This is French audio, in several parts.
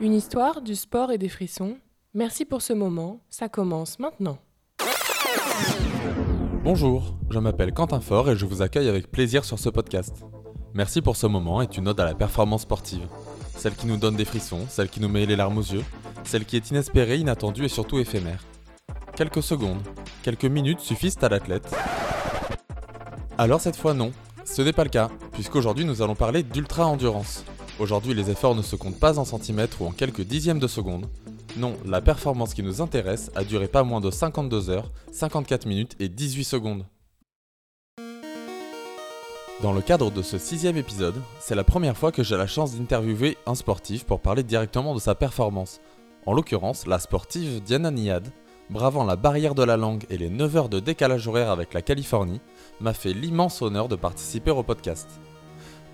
Une histoire, du sport et des frissons. Merci pour ce moment, ça commence maintenant. Bonjour, je m'appelle Quentin Fort et je vous accueille avec plaisir sur ce podcast. Merci pour ce moment est une ode à la performance sportive. Celle qui nous donne des frissons, celle qui nous met les larmes aux yeux, celle qui est inespérée, inattendue et surtout éphémère. Quelques secondes, quelques minutes suffisent à l'athlète. Alors cette fois non, ce n'est pas le cas, puisqu'aujourd'hui nous allons parler d'ultra-endurance. Aujourd'hui les efforts ne se comptent pas en centimètres ou en quelques dixièmes de seconde. Non, la performance qui nous intéresse a duré pas moins de 52 heures, 54 minutes et 18 secondes. Dans le cadre de ce sixième épisode, c'est la première fois que j'ai la chance d'interviewer un sportif pour parler directement de sa performance. En l'occurrence, la sportive Diana Niad, bravant la barrière de la langue et les 9 heures de décalage horaire avec la Californie, m'a fait l'immense honneur de participer au podcast.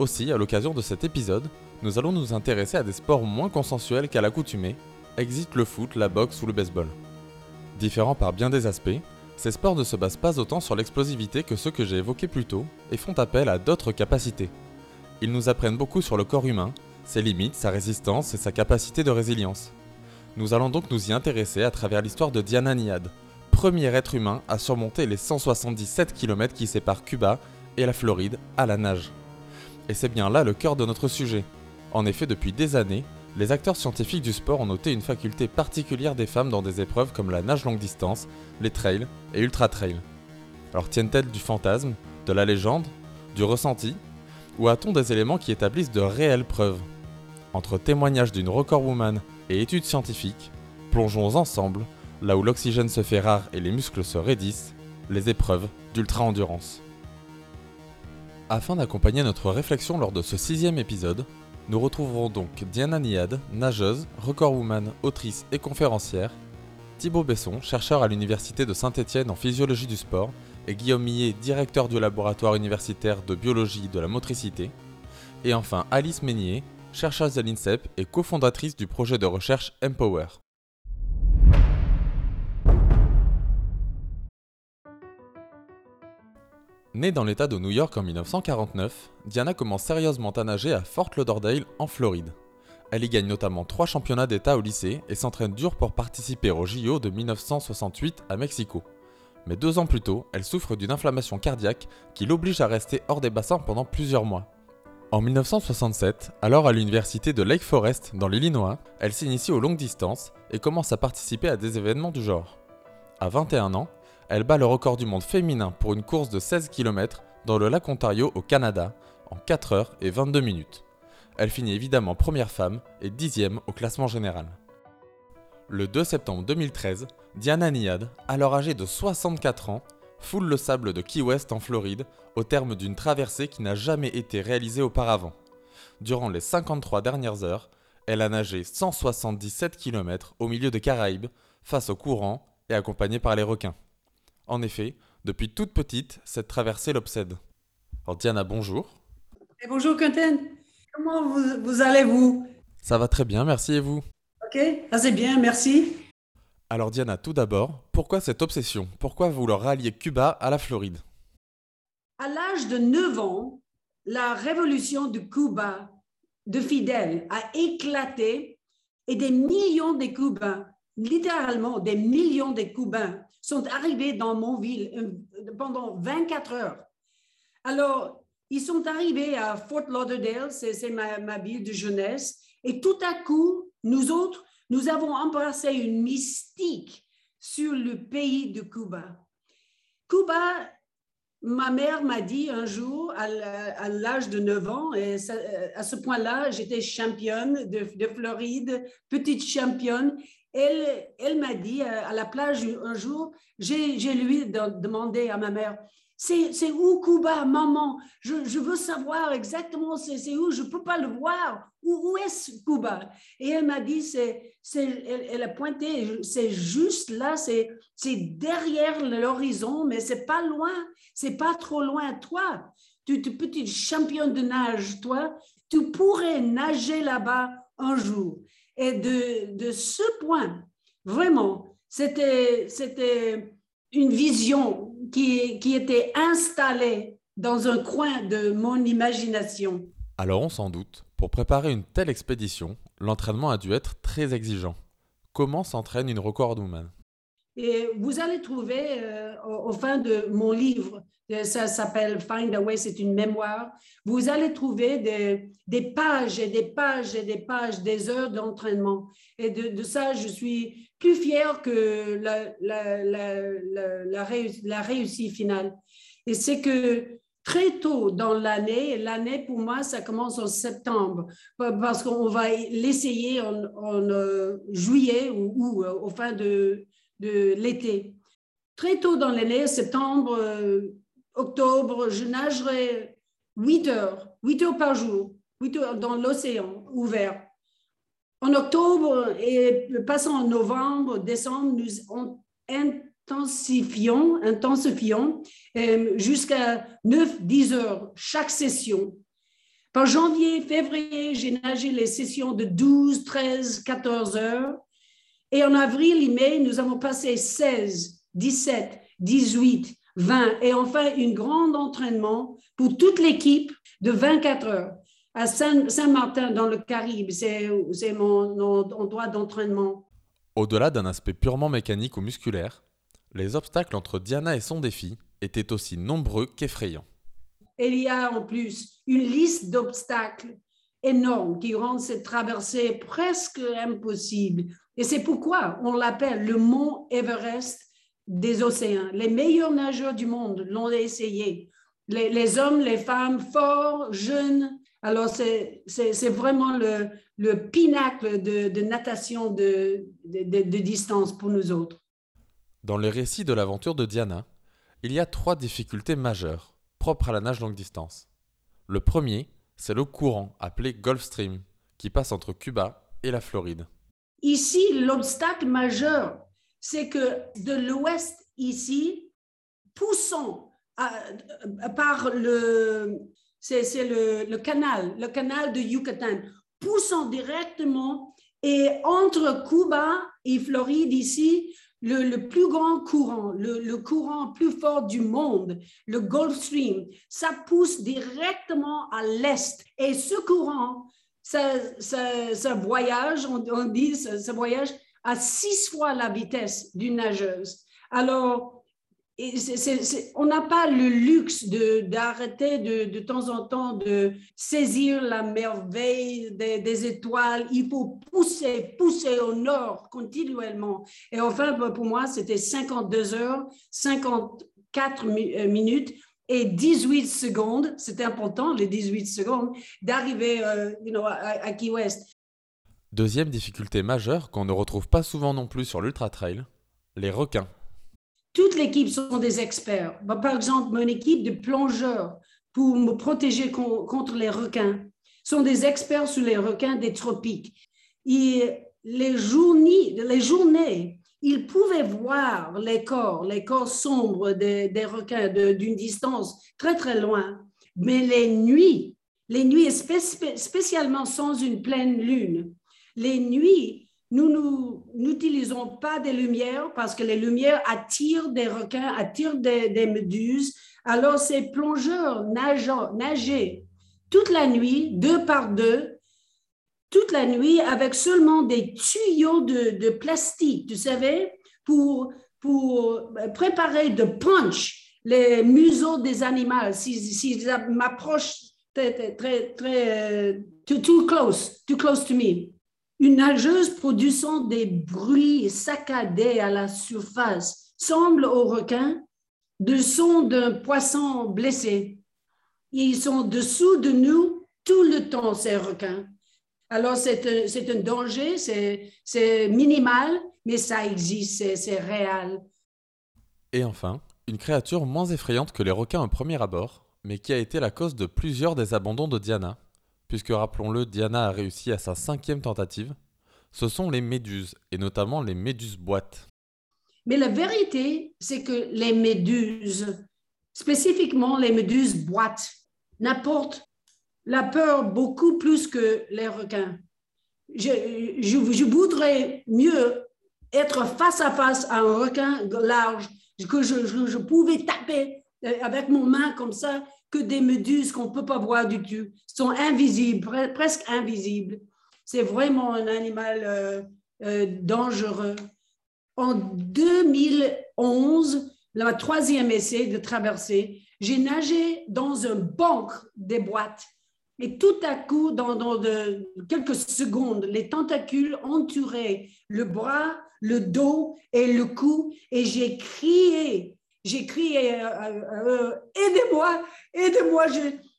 Aussi, à l'occasion de cet épisode, nous allons nous intéresser à des sports moins consensuels qu'à l'accoutumée, existe le foot, la boxe ou le baseball. Différents par bien des aspects, ces sports ne se basent pas autant sur l'explosivité que ceux que j'ai évoqués plus tôt et font appel à d'autres capacités. Ils nous apprennent beaucoup sur le corps humain, ses limites, sa résistance et sa capacité de résilience. Nous allons donc nous y intéresser à travers l'histoire de Diana Niad, premier être humain à surmonter les 177 km qui séparent Cuba et la Floride à la nage. Et c'est bien là le cœur de notre sujet. En effet, depuis des années, les acteurs scientifiques du sport ont noté une faculté particulière des femmes dans des épreuves comme la nage longue distance, les trails et ultra trails. Alors tiennent-elles du fantasme, de la légende, du ressenti, ou a-t-on des éléments qui établissent de réelles preuves? Entre témoignages d'une record woman et études scientifiques, plongeons ensemble, là où l'oxygène se fait rare et les muscles se raidissent, les épreuves d'ultra-endurance. Afin d'accompagner notre réflexion lors de ce sixième épisode, nous retrouverons donc Diana Niad, nageuse, recordwoman, autrice et conférencière, Thibaut Besson, chercheur à l'Université de Saint-Étienne en physiologie du sport, et Guillaume Millet, directeur du laboratoire universitaire de biologie de la motricité, et enfin Alice Meignier, chercheuse à l'INSEP et cofondatrice du projet de recherche Empower. Née dans l'État de New York en 1949, Diana commence sérieusement à nager à Fort Lauderdale en Floride. Elle y gagne notamment trois championnats d'État au lycée et s'entraîne dur pour participer au JO de 1968 à Mexico. Mais deux ans plus tôt, elle souffre d'une inflammation cardiaque qui l'oblige à rester hors des bassins pendant plusieurs mois. En 1967, alors à l'université de Lake Forest dans l'Illinois, elle s'initie aux longues distances et commence à participer à des événements du genre. À 21 ans, elle bat le record du monde féminin pour une course de 16 km dans le lac Ontario au Canada en 4 heures et 22 minutes. Elle finit évidemment première femme et dixième au classement général. Le 2 septembre 2013, Diana Niad, alors âgée de 64 ans, foule le sable de Key West en Floride au terme d'une traversée qui n'a jamais été réalisée auparavant. Durant les 53 dernières heures, elle a nagé 177 km au milieu des Caraïbes, face au courant et accompagnée par les requins. En effet, depuis toute petite, cette traversée l'obsède. Alors Diana, bonjour. Et bonjour Quentin, comment vous, allez-vous? Ça va très bien, merci et vous? Ok, c'est bien, merci. Alors Diana, tout d'abord, pourquoi cette obsession? Pourquoi vouloir rallier Cuba à la Floride? À l'âge de 9 ans, la révolution de Cuba de Fidel a éclaté et des millions de Cubains, littéralement des millions de Cubains, sont arrivés dans mon ville euh, pendant 24 heures. Alors, ils sont arrivés à Fort Lauderdale, c'est ma, ma, ville de jeunesse, et tout à coup, nous autres, nous avons embrassé une mystique sur le pays de Cuba. Cuba, ma mère m'a dit un jour, à l'âge de 9 ans, et à ce point-là, j'étais championne de, de Floride, petite championne, elle, m'a dit euh, à la plage un jour, j'ai lui demandé à ma mère, c'est où Cuba, maman? Je, veux savoir exactement c'est où, je ne peux pas le voir. Où, où est Cuba? Et elle m'a dit, c'est elle, a pointé, c'est juste là, c'est derrière l'horizon, mais c'est pas loin, c'est pas trop loin. Toi, tu es petite championne de nage, toi, tu pourrais nager là-bas un jour. Et de, de ce point, vraiment, c'était une vision qui, qui était installée dans un coin de mon imagination. Alors on s'en doute, pour préparer une telle expédition, l'entraînement a dû être très exigeant. Comment s'entraîne une record woman Et vous allez trouver euh, au, fin de mon livre, euh, ça s'appelle Find a Way, c'est une mémoire, vous allez trouver des, pages et des pages et des pages, des heures d'entraînement. Et de, ça, je suis plus fière que la, la, la, la, la, réuss- la réussite finale. Et c'est que très tôt dans l'année, l'année pour moi, ça commence en septembre, pa- parce qu'on va l'essayer en, euh, juillet ou, ou, au fin de, de l'été. Très tôt dans l'année, septembre, euh, octobre, je nagerai 8 heures, 8 heures par jour, 8 heures dans l'océan ouvert. En octobre et passant en novembre, décembre, nous on- intensifions, intensifions euh, jusqu'à 9-10 heures chaque session. Par janvier, février, j'ai nagé les sessions de 12, 13, 14 heures. Et en avril et mai, nous avons passé 16, 17, 18, 20 et enfin un grand entraînement pour toute l'équipe de 24 heures à Saint- Saint-Martin dans le Caribe. C'est mon, mon endroit d'entraînement. Au-delà d'un aspect purement mécanique ou musculaire, les obstacles entre Diana et son défi étaient aussi nombreux qu'effrayants. Il y a en plus une liste d'obstacles énormes qui rendent cette traversée presque impossible. Et c'est pourquoi on l'appelle le mont Everest des océans. Les meilleurs nageurs du monde l'ont essayé. Les, hommes, les femmes, forts, jeunes. Alors, c'est vraiment le, le pinacle de, de natation de, de- de- distance pour nous autres. Dans les récits de l'aventure de Diana, il y a trois difficultés majeures, propres à la nage longue distance. Le premier, c'est le courant, appelé Gulf Stream, qui passe entre Cuba et la Floride. Ici, l'obstacle majeur, c'est que de l'ouest ici, poussant à- par le, c'est le canal, le canal de Yucatan, poussant directement et entre Cuba et Floride ici, le, le plus grand courant, le, le courant plus fort du monde, le Gulf Stream, ça pousse directement à l'est. Et ce courant, ça voyage, on, on dit, ça voyage à six fois la vitesse d'une nageuse. Alors, on n'a pas le luxe d'arrêter de, de temps en temps de saisir la merveille des, étoiles. Il faut pousser, pousser au nord continuellement. Et enfin, ben, pour moi, c'était 52 heures, 54 mi- euh, minutes et 18 secondes. C'était important, les 18 secondes, d'arriver euh, you know, à Key West. Deuxième difficulté majeure qu'on ne retrouve pas souvent non plus sur l'ultra trail, les requins. Toute l'équipe sont des experts. Ben, Par exemple, mon équipe de plongeurs pour me protéger con- contre les requins sont des experts sur les requins des tropiques. Et les journées, les journées, ils pouvaient voir les corps, les corps sombres des, requins d'une distance très très loin. Mais les nuits, les nuits, spé- spé- spécialement sans une pleine lune, les nuits, nous nous- n'utilisons pas des lumières parce que les lumières attirent des requins, attirent des, des méduses. Alors, ces plongeurs nageant, nager toute la nuit, deux par deux, toute la nuit avec seulement des tuyaux de, de plastique, tu savais, pour, pour préparer de punch les museaux des animaux. S'ils si, m'approchent très, très, très, très, euh, too, too close, too close to me. Une nageuse produisant des bruits saccadés à la surface semble aux requins de son d'un poisson blessé. Ils sont dessous de nous tout le temps, ces requins. Alors, c'est un, un danger, c'est minimal, mais ça existe, c'est réel. Et enfin, une créature moins effrayante que les requins au premier abord, mais qui a été la cause de plusieurs des abandons de Diana, puisque rappelons-le, Diana a réussi à sa cinquième tentative, ce sont les méduses, et notamment les méduses boîtes. Mais la vérité, c'est que les méduses, spécifiquement les méduses boîtes, n'apportent la peur beaucoup plus que les requins. Je, je, je voudrais mieux être face à face à un requin large que je, je, pouvais taper euh, avec mon main comme ça que des méduses qu'on ne peut pas voir du tout, sont invisibles, presque invisibles. C'est vraiment un animal euh, euh, dangereux. En 2011, la troisième essai de traverser, j'ai nagé dans un banc des boîtes. Et tout à coup, dans, dans de, quelques secondes, les tentacules entouraient le bras, le dos et le cou. Et j'ai crié, j'ai crié, euh, euh, euh, aidez-moi, aidez-moi,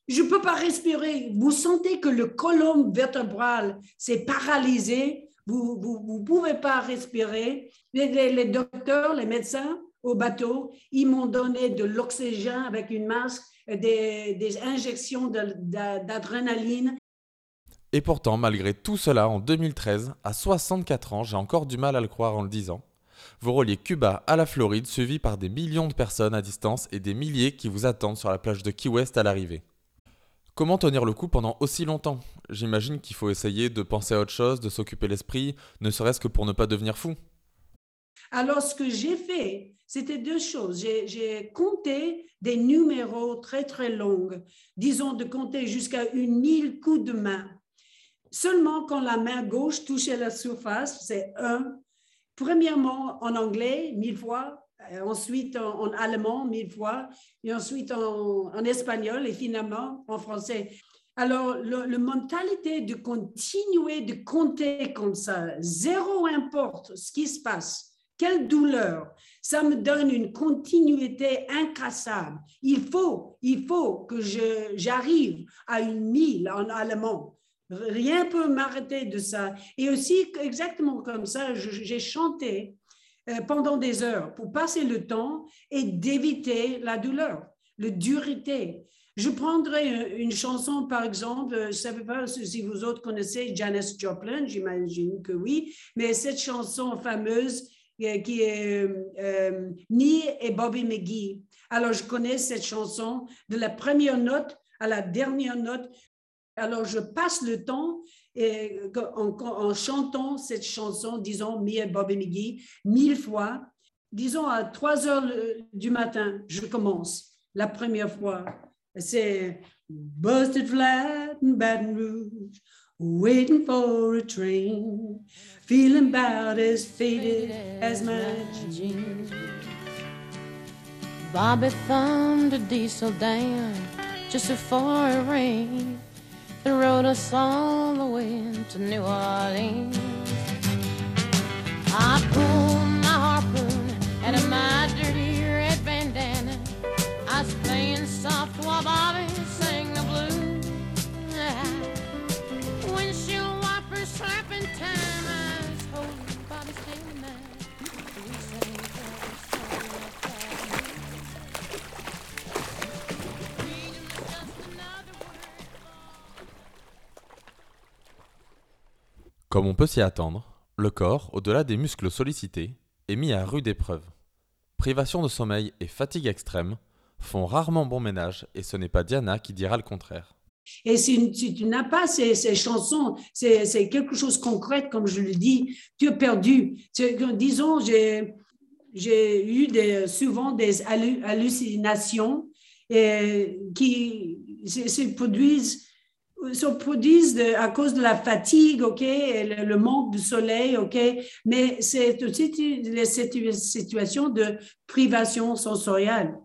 je ne peux pas respirer. Vous sentez que le colonne vertébral s'est paralysé, vous ne pouvez pas respirer. les docteurs, les médecins au bateau, ils m'ont donné de l'oxygène avec une masque des, injections d'adrénaline. Et pourtant, malgré tout cela, en 2013, à 64 ans, j'ai encore du mal à le croire en le disant, vous reliez Cuba à la Floride, suivi par des millions de personnes à distance et des milliers qui vous attendent sur la plage de Key West à l'arrivée. Comment tenir le coup pendant aussi longtemps? J'imagine qu'il faut essayer de penser à autre chose, de s'occuper l'esprit, ne serait-ce que pour ne pas devenir fou. Alors, ce que j'ai fait, c'était deux choses. J'ai compté des numéros très, très longs, disons de compter jusqu'à une mille coups de main. Seulement quand la main gauche touchait la surface, c'est un. Premièrement en anglais, mille fois, euh, ensuite en, allemand, mille fois, et ensuite en, espagnol et finalement en français. Alors, la mentalité de continuer de compter comme ça, zéro importe ce qui se passe, quelle douleur. Ça me donne une continuité incassable. Il faut, il faut que j'arrive à une mille en allemand. Rien ne peut m'arrêter de ça. Et aussi, exactement comme ça, j'ai chanté euh, pendant des heures pour passer le temps et d'éviter la douleur, le durité. Je prendrai une chanson, par exemple, je ne sais pas si vous autres connaissez Janis Joplin, j'imagine que oui, mais cette chanson fameuse euh, qui est euh, et Bobby McGee. Alors, je connais cette chanson de la première note à la dernière note. Alors, je passe le temps et, en, chantant cette chanson, disons, Me et Bobby McGee, mille fois. Disons, à 3 heures du matin, je commence la première fois. C'est Busted flat in Baton Rouge, waiting for a train, feeling about as faded as my jeans. Bobby thumbed a diesel down just before it rained and rode us all the way to New Orleans. I pulled Comme on peut s'y attendre, le corps, au-delà des muscles sollicités, est mis à rude épreuve. Privation de sommeil et fatigue extrême font rarement bon ménage et ce n'est pas Diana qui dira le contraire. Et si, tu n'as pas ces, chansons, c'est quelque chose de concret, comme je le dis, tu es perdu. Disons, j'ai eu souvent des hallucinations qui se produisent se produisent à cause de la fatigue, OK, le, manque de soleil, OK, mais c'est aussi une situation de privation sensorielle.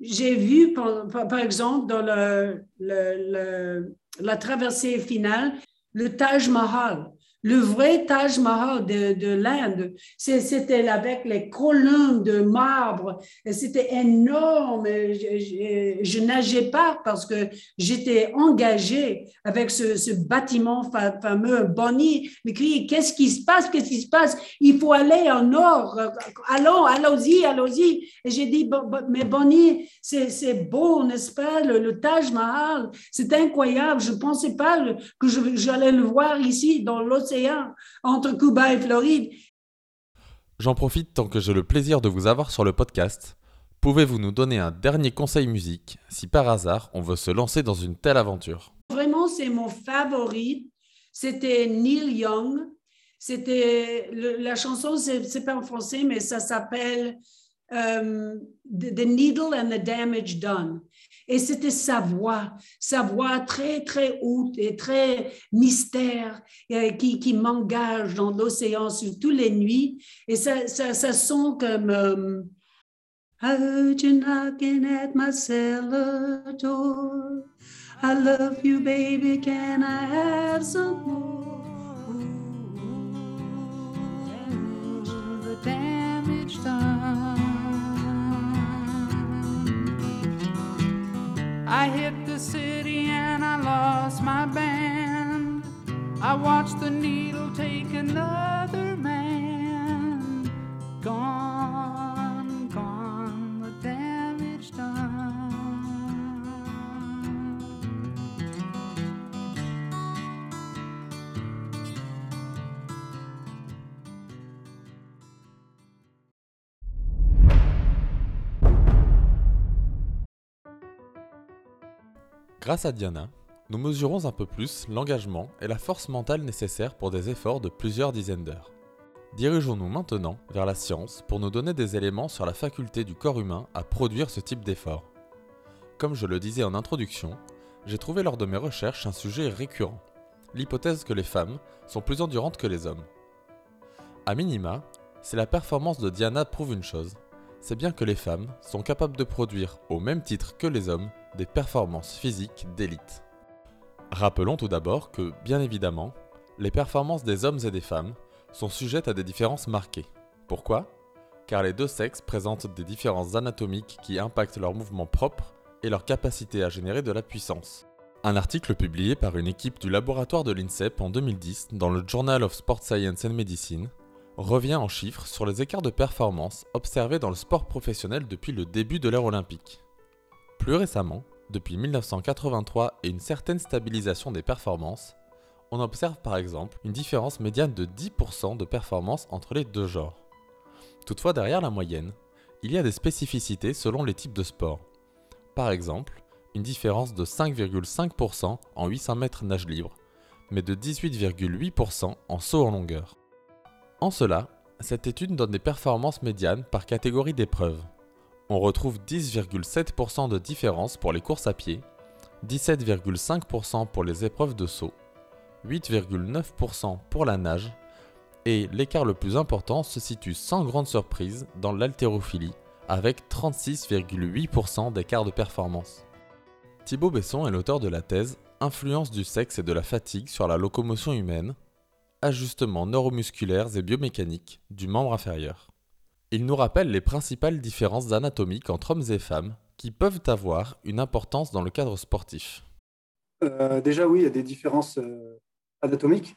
J'ai vu, par, exemple, dans le, la traversée finale, le Taj Mahal le vrai Taj Mahal de, de l'Inde, c'était avec les colonnes de marbre. C'était énorme. Je, je, nageais pas parce que j'étais engagée avec ce, bâtiment fameux. Bonnie me crie, qu'est-ce qui se passe? Qu'est-ce qui se passe? Il faut aller en nord. Allons, allons-y, allons-y. Et j'ai dit, mais Bonnie, c'est beau, n'est-ce pas? Le, Taj Mahal, c'est incroyable. Je pensais pas que j'allais le voir ici dans l'océan entre Cuba et Floride. J'en profite tant que j'ai le plaisir de vous avoir sur le podcast. Pouvez-vous nous donner un dernier conseil musique si par hasard on veut se lancer dans une telle aventure? Vraiment, c'est mon favori. C'était Neil Young. C'était la chanson, c'est pas en français, mais ça s'appelle um, the, the needle and the damage done. Et c'était sa voix, sa voix très, très haute et très mystère euh, qui, qui m'engage dans l'océan sur toutes les nuits. Et ça, ça, ça sonne comme euh, I heard you knocking at my cellar door? I love you, baby. Can I have some more? I hit the city and I lost my band. I watched the needle take another man. Gone, Grâce à Diana, nous mesurons un peu plus l'engagement et la force mentale nécessaires pour des efforts de plusieurs dizaines d'heures. Dirigeons-nous maintenant vers la science pour nous donner des éléments sur la faculté du corps humain à produire ce type d'effort. Comme je le disais en introduction, j'ai trouvé lors de mes recherches un sujet récurrent, l'hypothèse que les femmes sont plus endurantes que les hommes. A minima, si la performance de Diana prouve une chose, c'est bien que les femmes sont capables de produire, au même titre que les hommes, des performances physiques d'élite. Rappelons tout d'abord que, bien évidemment, les performances des hommes et des femmes sont sujettes à des différences marquées. Pourquoi? Car les deux sexes présentent des différences anatomiques qui impactent leurs mouvements propres et leur capacité à générer de la puissance. Un article publié par une équipe du laboratoire de l'INSEP en 2010 dans le Journal of Sport Science and Medicine revient en chiffres sur les écarts de performance observés dans le sport professionnel depuis le début de l'ère olympique. Plus récemment, depuis 1983 et une certaine stabilisation des performances, on observe par exemple une différence médiane de 10% de performance entre les deux genres. Toutefois, derrière la moyenne, il y a des spécificités selon les types de sport. Par exemple, une différence de 5,5% en 800 mètres nage libre, mais de 18,8% en saut en longueur. En cela, cette étude donne des performances médianes par catégorie d'épreuves. On retrouve 10,7% de différence pour les courses à pied, 17,5% pour les épreuves de saut, 8,9% pour la nage, et l'écart le plus important se situe sans grande surprise dans l'haltérophilie, avec 36,8% d'écart de performance. Thibaut Besson est l'auteur de la thèse Influence du sexe et de la fatigue sur la locomotion humaine, ajustements neuromusculaires et biomécaniques du membre inférieur. Il nous rappelle les principales différences anatomiques entre hommes et femmes qui peuvent avoir une importance dans le cadre sportif. Euh, déjà, oui, il y a des différences euh, anatomiques.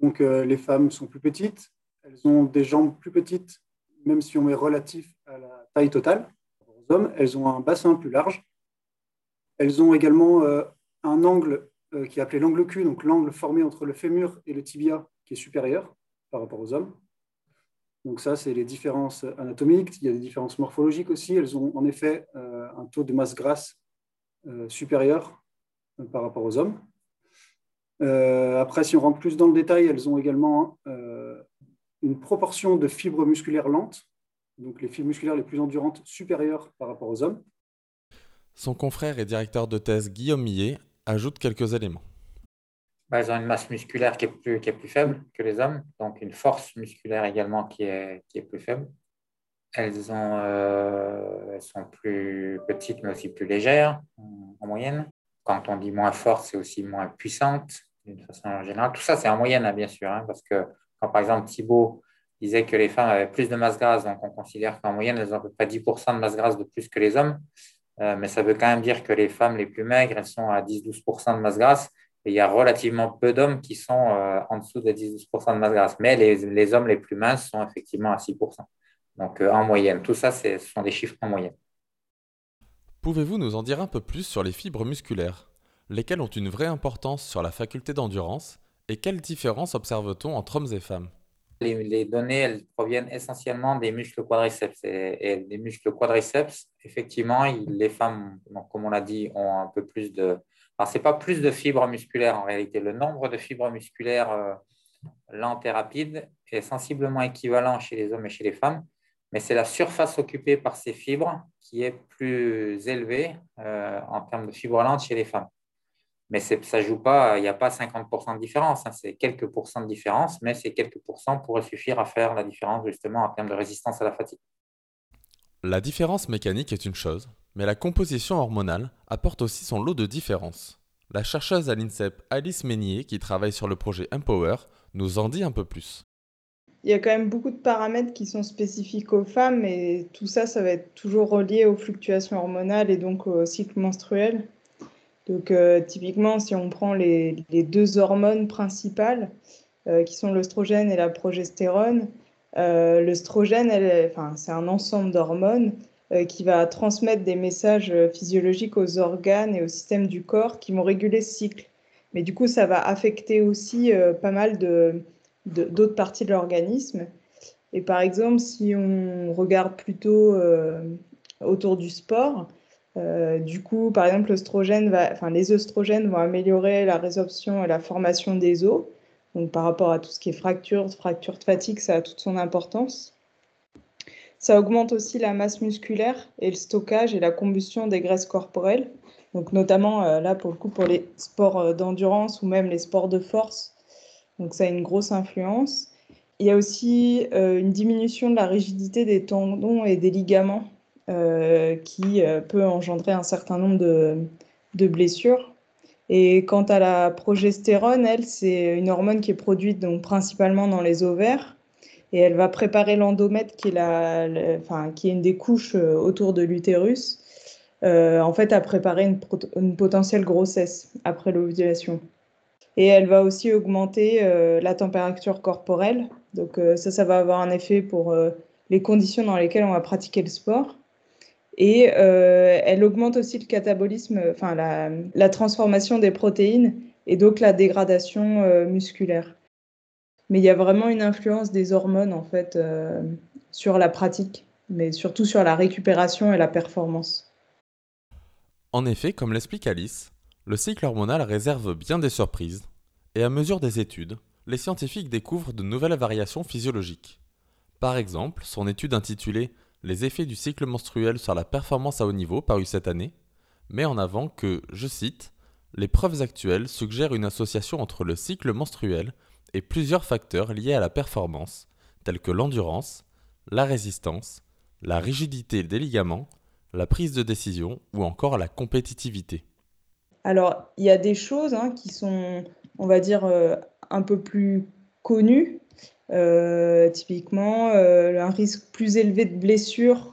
Donc, euh, les femmes sont plus petites, elles ont des jambes plus petites, même si on est relatif à la taille totale. Aux hommes, elles ont un bassin plus large. Elles ont également un angle qui est appelé l'angle Q, donc l'angle formé entre le fémur et le tibia qui est supérieur par rapport aux hommes. Donc ça, c'est les différences anatomiques. Il y a des différences morphologiques aussi. Elles ont en effet euh, un taux de masse grasse euh, supérieur euh, par rapport aux hommes. Après, si on rentre plus dans le détail, elles ont également une proportion de fibres musculaires lentes, donc les fibres musculaires les plus endurantes supérieures par rapport aux hommes. Son confrère et directeur de thèse Guillaume Millet ajoute quelques éléments. Bah, elles ont une masse musculaire qui est, plus, faible que les hommes, donc une force musculaire également qui est, plus faible. Euh, elles sont plus petites, mais aussi plus légères en, en moyenne. Quand on dit moins forte, c'est aussi moins puissante d'une façon générale. Tout ça, c'est en moyenne, hein, bien sûr, hein, parce que quand par exemple Thibaut disait que les femmes avaient plus de masse grasse, donc on considère qu'en moyenne, elles ont à peu près 10% de masse grasse de plus que les hommes. Euh, mais ça veut quand même dire que les femmes les plus maigres, elles sont à 10-12% de masse grasse. Et il y a relativement peu d'hommes qui sont euh, en dessous de 10-12% de masse grasse. Mais les, les, hommes les plus minces sont effectivement à 6%. Donc euh, en moyenne. Tout ça, ce sont des chiffres en moyenne. Pouvez-vous nous en dire un peu plus sur les fibres musculaires? Lesquelles ont une vraie importance sur la faculté d'endurance? Et quelles différences observe-t-on entre hommes et femmes? Les, les, données, elles proviennent essentiellement des muscles quadriceps. Et, et les muscles quadriceps, effectivement, les femmes, donc, comme on l'a dit, ont un peu plus de... Alors, ce n'est pas plus de fibres musculaires en réalité. Le nombre de fibres musculaires euh, lentes et rapides est sensiblement équivalent chez les hommes et chez les femmes. mais c'est la surface occupée par ces fibres qui est plus élevée euh, en termes de fibres lentes chez les femmes. Mais ça joue pas, il n'y a pas 50% de différence, hein. c'est quelques pourcents de différence, mais ces quelques pourcents pourraient suffire à faire la différence justement en termes de résistance à la fatigue. La différence mécanique est une chose, mais la composition hormonale apporte aussi son lot de différences. La chercheuse à l'INSEP Alice Meignier, qui travaille sur le projet Empower, nous en dit un peu plus. Il y a quand même beaucoup de paramètres qui sont spécifiques aux femmes et tout ça, ça va être toujours relié aux fluctuations hormonales et donc au cycle menstruel. Donc euh, typiquement, si on prend les, deux hormones principales, euh, qui sont l'œstrogène et la progestérone, euh, l'œstrogène, c'est un ensemble d'hormones qui va transmettre des messages physiologiques aux organes et au système du corps qui vont réguler ce cycle. Mais du coup, ça va affecter aussi pas mal d'autres parties de l'organisme. Et par exemple, si on regarde plutôt euh, autour du sport, euh, du coup, par exemple, les oestrogènes vont améliorer la résorption et la formation des os. Donc, par rapport à tout ce qui est fracture, fracture de fatigue, ça a toute son importance. Ça augmente aussi la masse musculaire et le stockage et la combustion des graisses corporelles. Donc, notamment euh, là, pour le coup, pour les sports d'endurance ou même les sports de force, donc ça a une grosse influence. Il y a aussi euh, une diminution de la rigidité des tendons et des ligaments euh, qui euh, peut engendrer un certain nombre de, de, blessures. Et quant à la progestérone, elle, c'est une hormone qui est produite donc principalement dans les ovaires et elle va préparer l'endomètre qui, est une des couches autour de l'utérus, en fait à préparer une, potentielle grossesse après l'ovulation. Et elle va aussi augmenter euh, la température corporelle. Donc euh, ça, ça va avoir un effet pour euh, les conditions dans lesquelles on va pratiquer le sport. Et elle augmente aussi le catabolisme, enfin la, transformation des protéines et donc la dégradation musculaire. Mais il y a vraiment une influence des hormones en fait sur la pratique, mais surtout sur la récupération et la performance. En effet, comme l'explique Alice, le cycle hormonal réserve bien des surprises, et à mesure des études, les scientifiques découvrent de nouvelles variations physiologiques. Par exemple, son étude intitulée Les effets du cycle menstruel sur la performance à haut niveau, parue cette année, met en avant que, je cite, les preuves actuelles suggèrent une association entre le cycle menstruel et plusieurs facteurs liés à la performance, tels que l'endurance, la résistance, la rigidité des ligaments, la prise de décision ou encore la compétitivité. Alors, il y a des choses hein, qui sont, on va dire, euh, un peu plus connues. Euh, typiquement, euh, un risque plus élevé de blessure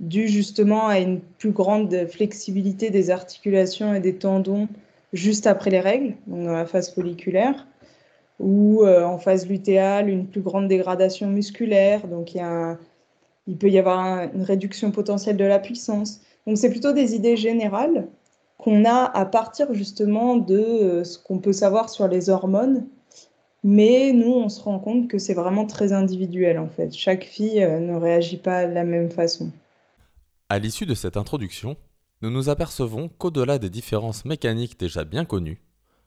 dû justement à une plus grande flexibilité des articulations et des tendons juste après les règles, donc dans la phase folliculaire, ou en phase lutéale, une plus grande dégradation musculaire, donc il, il peut y avoir une réduction potentielle de la puissance. Donc c'est plutôt des idées générales qu'on a à partir justement de euh, ce qu'on peut savoir sur les hormones. Mais nous, on se rend compte que c'est vraiment très individuel en fait. Chaque fille euh, ne réagit pas de la même façon. À l'issue de cette introduction, nous nous apercevons qu'au-delà des différences mécaniques déjà bien connues,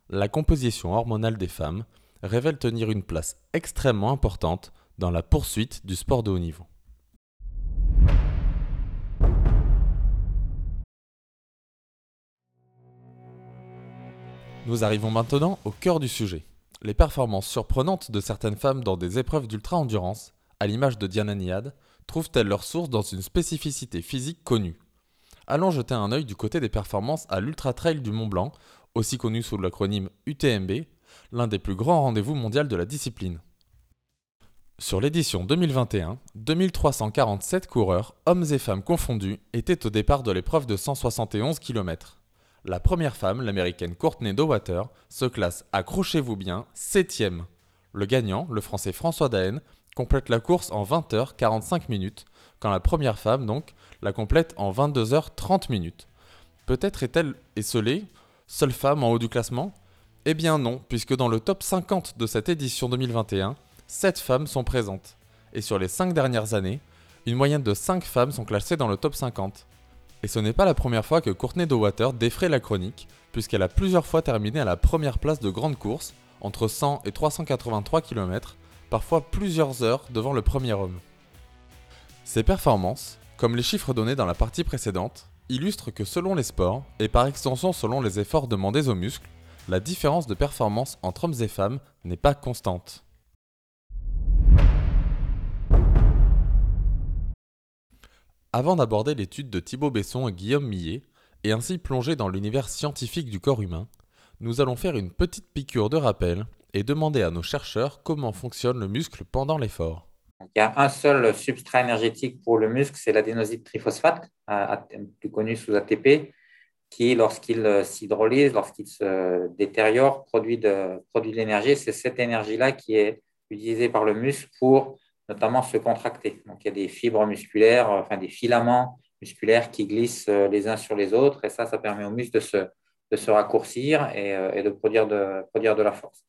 la composition hormonale des femmes révèle tenir une place extrêmement importante dans la poursuite du sport de haut niveau. Nous arrivons maintenant au cœur du sujet. Les performances surprenantes de certaines femmes dans des épreuves d'ultra-endurance, à l'image de Diana Niad, trouvent-elles leur source dans une spécificité physique connue? Allons jeter un œil du côté des performances à l'Ultra Trail du Mont Blanc, aussi connu sous l'acronyme UTMB, l'un des plus grands rendez-vous mondiaux de la discipline. Sur l'édition 2021, 2347 coureurs, hommes et femmes confondus, étaient au départ de l'épreuve de 171 km. La première femme, l'américaine Courtney Dowater, se classe, accrochez-vous bien, septième. Le gagnant, le français François Daen, complète la course en 20h45 minutes, quand la première femme, donc, la complète en 22h30 minutes. Peut-être est-elle esselée, seule femme en haut du classement? Eh bien non, puisque dans le top 50 de cette édition 2021, 7 femmes sont présentes. Et sur les 5 dernières années, une moyenne de 5 femmes sont classées dans le top 50. Et ce n'est pas la première fois que Courtney Dowater défraie la chronique, puisqu'elle a plusieurs fois terminé à la première place de grandes courses, entre 100 et 383 km, parfois plusieurs heures devant le premier homme. Ces performances, comme les chiffres donnés dans la partie précédente, illustrent que selon les sports, et par extension selon les efforts demandés aux muscles, la différence de performance entre hommes et femmes n'est pas constante. Avant d'aborder l'étude de Thibaut Besson et Guillaume Millet, et ainsi plonger dans l'univers scientifique du corps humain, nous allons faire une petite piqûre de rappel et demander à nos chercheurs comment fonctionne le muscle pendant l'effort. Il y a un seul substrat énergétique pour le muscle, c'est l'adénosine triphosphate, plus connu sous ATP, qui, lorsqu'il euh, s'hydrolyse, lorsqu'il se détériore, produit de, produit de l'énergie. C'est cette énergie-là qui est utilisée par le muscle pour notamment se contracter. Donc, il y a des fibres musculaires, euh, enfin des filaments musculaires qui glissent euh, les uns sur les autres, et ça, ça permet au muscle de se, de se raccourcir et, de, produire de produire de la force.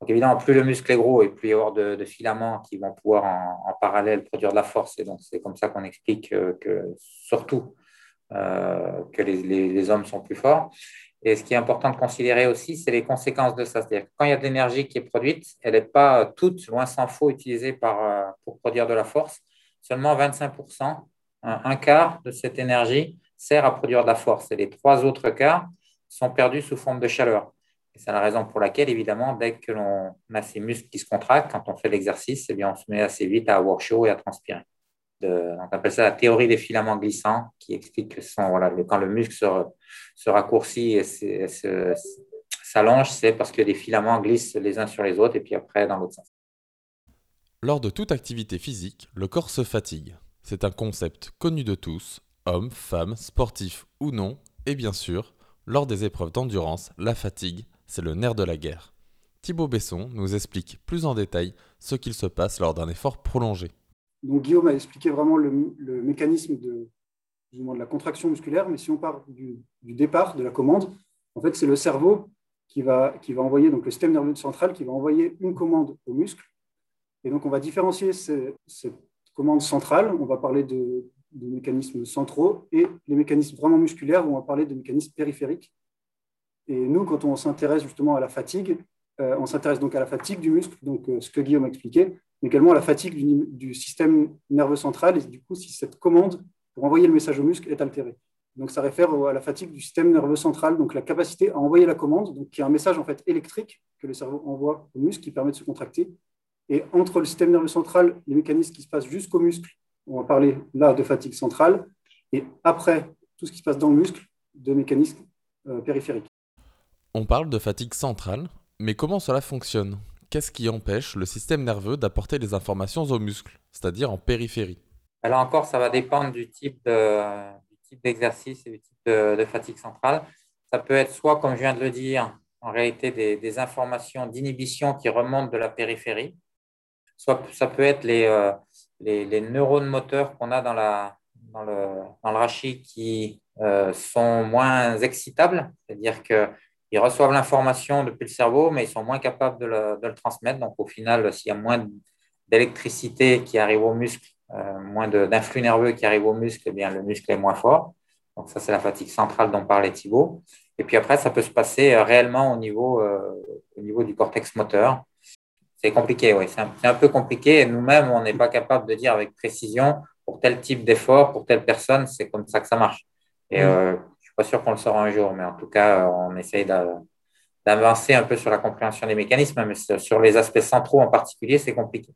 Donc, évidemment, plus le muscle est gros et plus il y aura de, de filaments qui vont pouvoir en, en, parallèle produire de la force. Et donc, c'est comme ça qu'on explique que, surtout que les, hommes sont plus forts. Et ce qui est important de considérer aussi, c'est les conséquences de ça. C'est-à-dire que quand il y a de l'énergie qui est produite, elle n'est pas toute, loin s'en faut, utilisée par, euh, pour produire de la force. Seulement 25%, un, quart de cette énergie sert à produire de la force. Et les trois autres quarts sont perdus sous forme de chaleur. C'est la raison pour laquelle, évidemment, dès que l'on a ces muscles qui se contractent, quand on fait l'exercice, eh bien, on se met assez vite à avoir chaud et à transpirer de, on appelle ça la théorie des filaments glissants, qui explique que quand le muscle se, raccourcit et s'allonge, c'est parce que les filaments glissent les uns sur les autres et puis après dans l'autre sens. Lors de toute activité physique, le corps se fatigue. C'est un concept connu de tous, hommes, femmes, sportifs ou non, et bien sûr, lors des épreuves d'endurance, la fatigue, c'est le nerf de la guerre. Thibaut Besson nous explique plus en détail ce qu'il se passe lors d'un effort prolongé. Donc Guillaume a expliqué vraiment le, mécanisme de, la contraction musculaire, mais si on part du, départ, de la commande, en fait, c'est le cerveau qui va, qui va envoyer, donc le système nerveux central, qui va envoyer une commande au muscle. Et donc, on va différencier ces, cette commande centrale, on va parler de, mécanismes centraux, et les mécanismes vraiment musculaires, on va parler de mécanismes périphériques. Et nous, quand on s'intéresse justement à la fatigue, euh, on s'intéresse donc à la fatigue du muscle, donc euh, ce que Guillaume a expliqué, mais également à la fatigue du, système nerveux central, et du coup, si cette commande pour envoyer le message au muscle est altérée. Donc, ça réfère à la fatigue du système nerveux central, donc la capacité à envoyer la commande, donc qui est un message en fait électrique que le cerveau envoie au muscle qui permet de se contracter. Et entre le système nerveux central, les mécanismes qui se passent jusqu'au muscle, on va parler là de fatigue centrale, et après tout ce qui se passe dans le muscle, de mécanismes euh, périphériques. On parle de fatigue centrale, mais comment cela fonctionne? Qu'est-ce qui empêche le système nerveux d'apporter les informations aux muscles, c'est-à-dire en périphérie? Là encore, ça va dépendre du type d'exercice de, et du type de, fatigue centrale. Ça peut être soit, comme je viens de le dire, en réalité des, des informations d'inhibition qui remontent de la périphérie, soit ça peut être les, euh, les, les, neurones moteurs qu'on a dans, la, dans, le, dans le rachis qui euh, sont moins excitables, c'est-à-dire que ils reçoivent l'information depuis le cerveau, mais ils sont moins capables de le, de le transmettre. Donc, au final, s'il y a moins d'électricité qui arrive au muscle, euh, moins d'influx nerveux qui arrive au muscle, eh bien, le muscle est moins fort. Donc, ça, c'est la fatigue centrale dont parlait Thibault. Et puis après, ça peut se passer euh, réellement au niveau, euh, au niveau du cortex moteur. C'est compliqué, oui. C'est un, un, peu compliqué. Et nous-mêmes, on n'est pas capable de dire avec précision pour tel type d'effort, pour telle personne, c'est comme ça que ça marche. Et euh, pas sûr qu'on le saura un jour, mais en tout cas, on essaye d'avancer un peu sur la compréhension des mécanismes, mais sur les aspects centraux en particulier, c'est compliqué.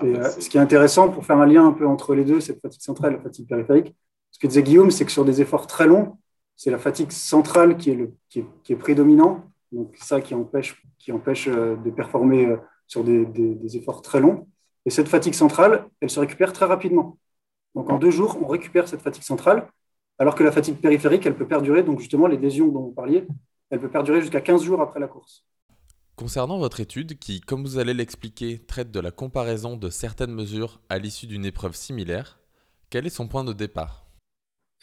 Et, euh, ce qui est intéressant pour faire un lien un peu entre les deux, cette fatigue centrale et la fatigue périphérique, ce que disait Guillaume, c'est que sur des efforts très longs, c'est la fatigue centrale qui est, le, qui est, qui est prédominant, donc ça qui empêche, qui empêche euh, de performer euh, sur des, des, des efforts très longs. Et cette fatigue centrale, elle se récupère très rapidement. Donc en deux jours, on récupère cette fatigue centrale alors que la fatigue périphérique, elle peut perdurer, donc justement les lésions dont vous parliez, elle peut perdurer jusqu'à 15 jours après la course. Concernant votre étude, qui, comme vous allez l'expliquer, traite de la comparaison de certaines mesures à l'issue d'une épreuve similaire, quel est son point de départ?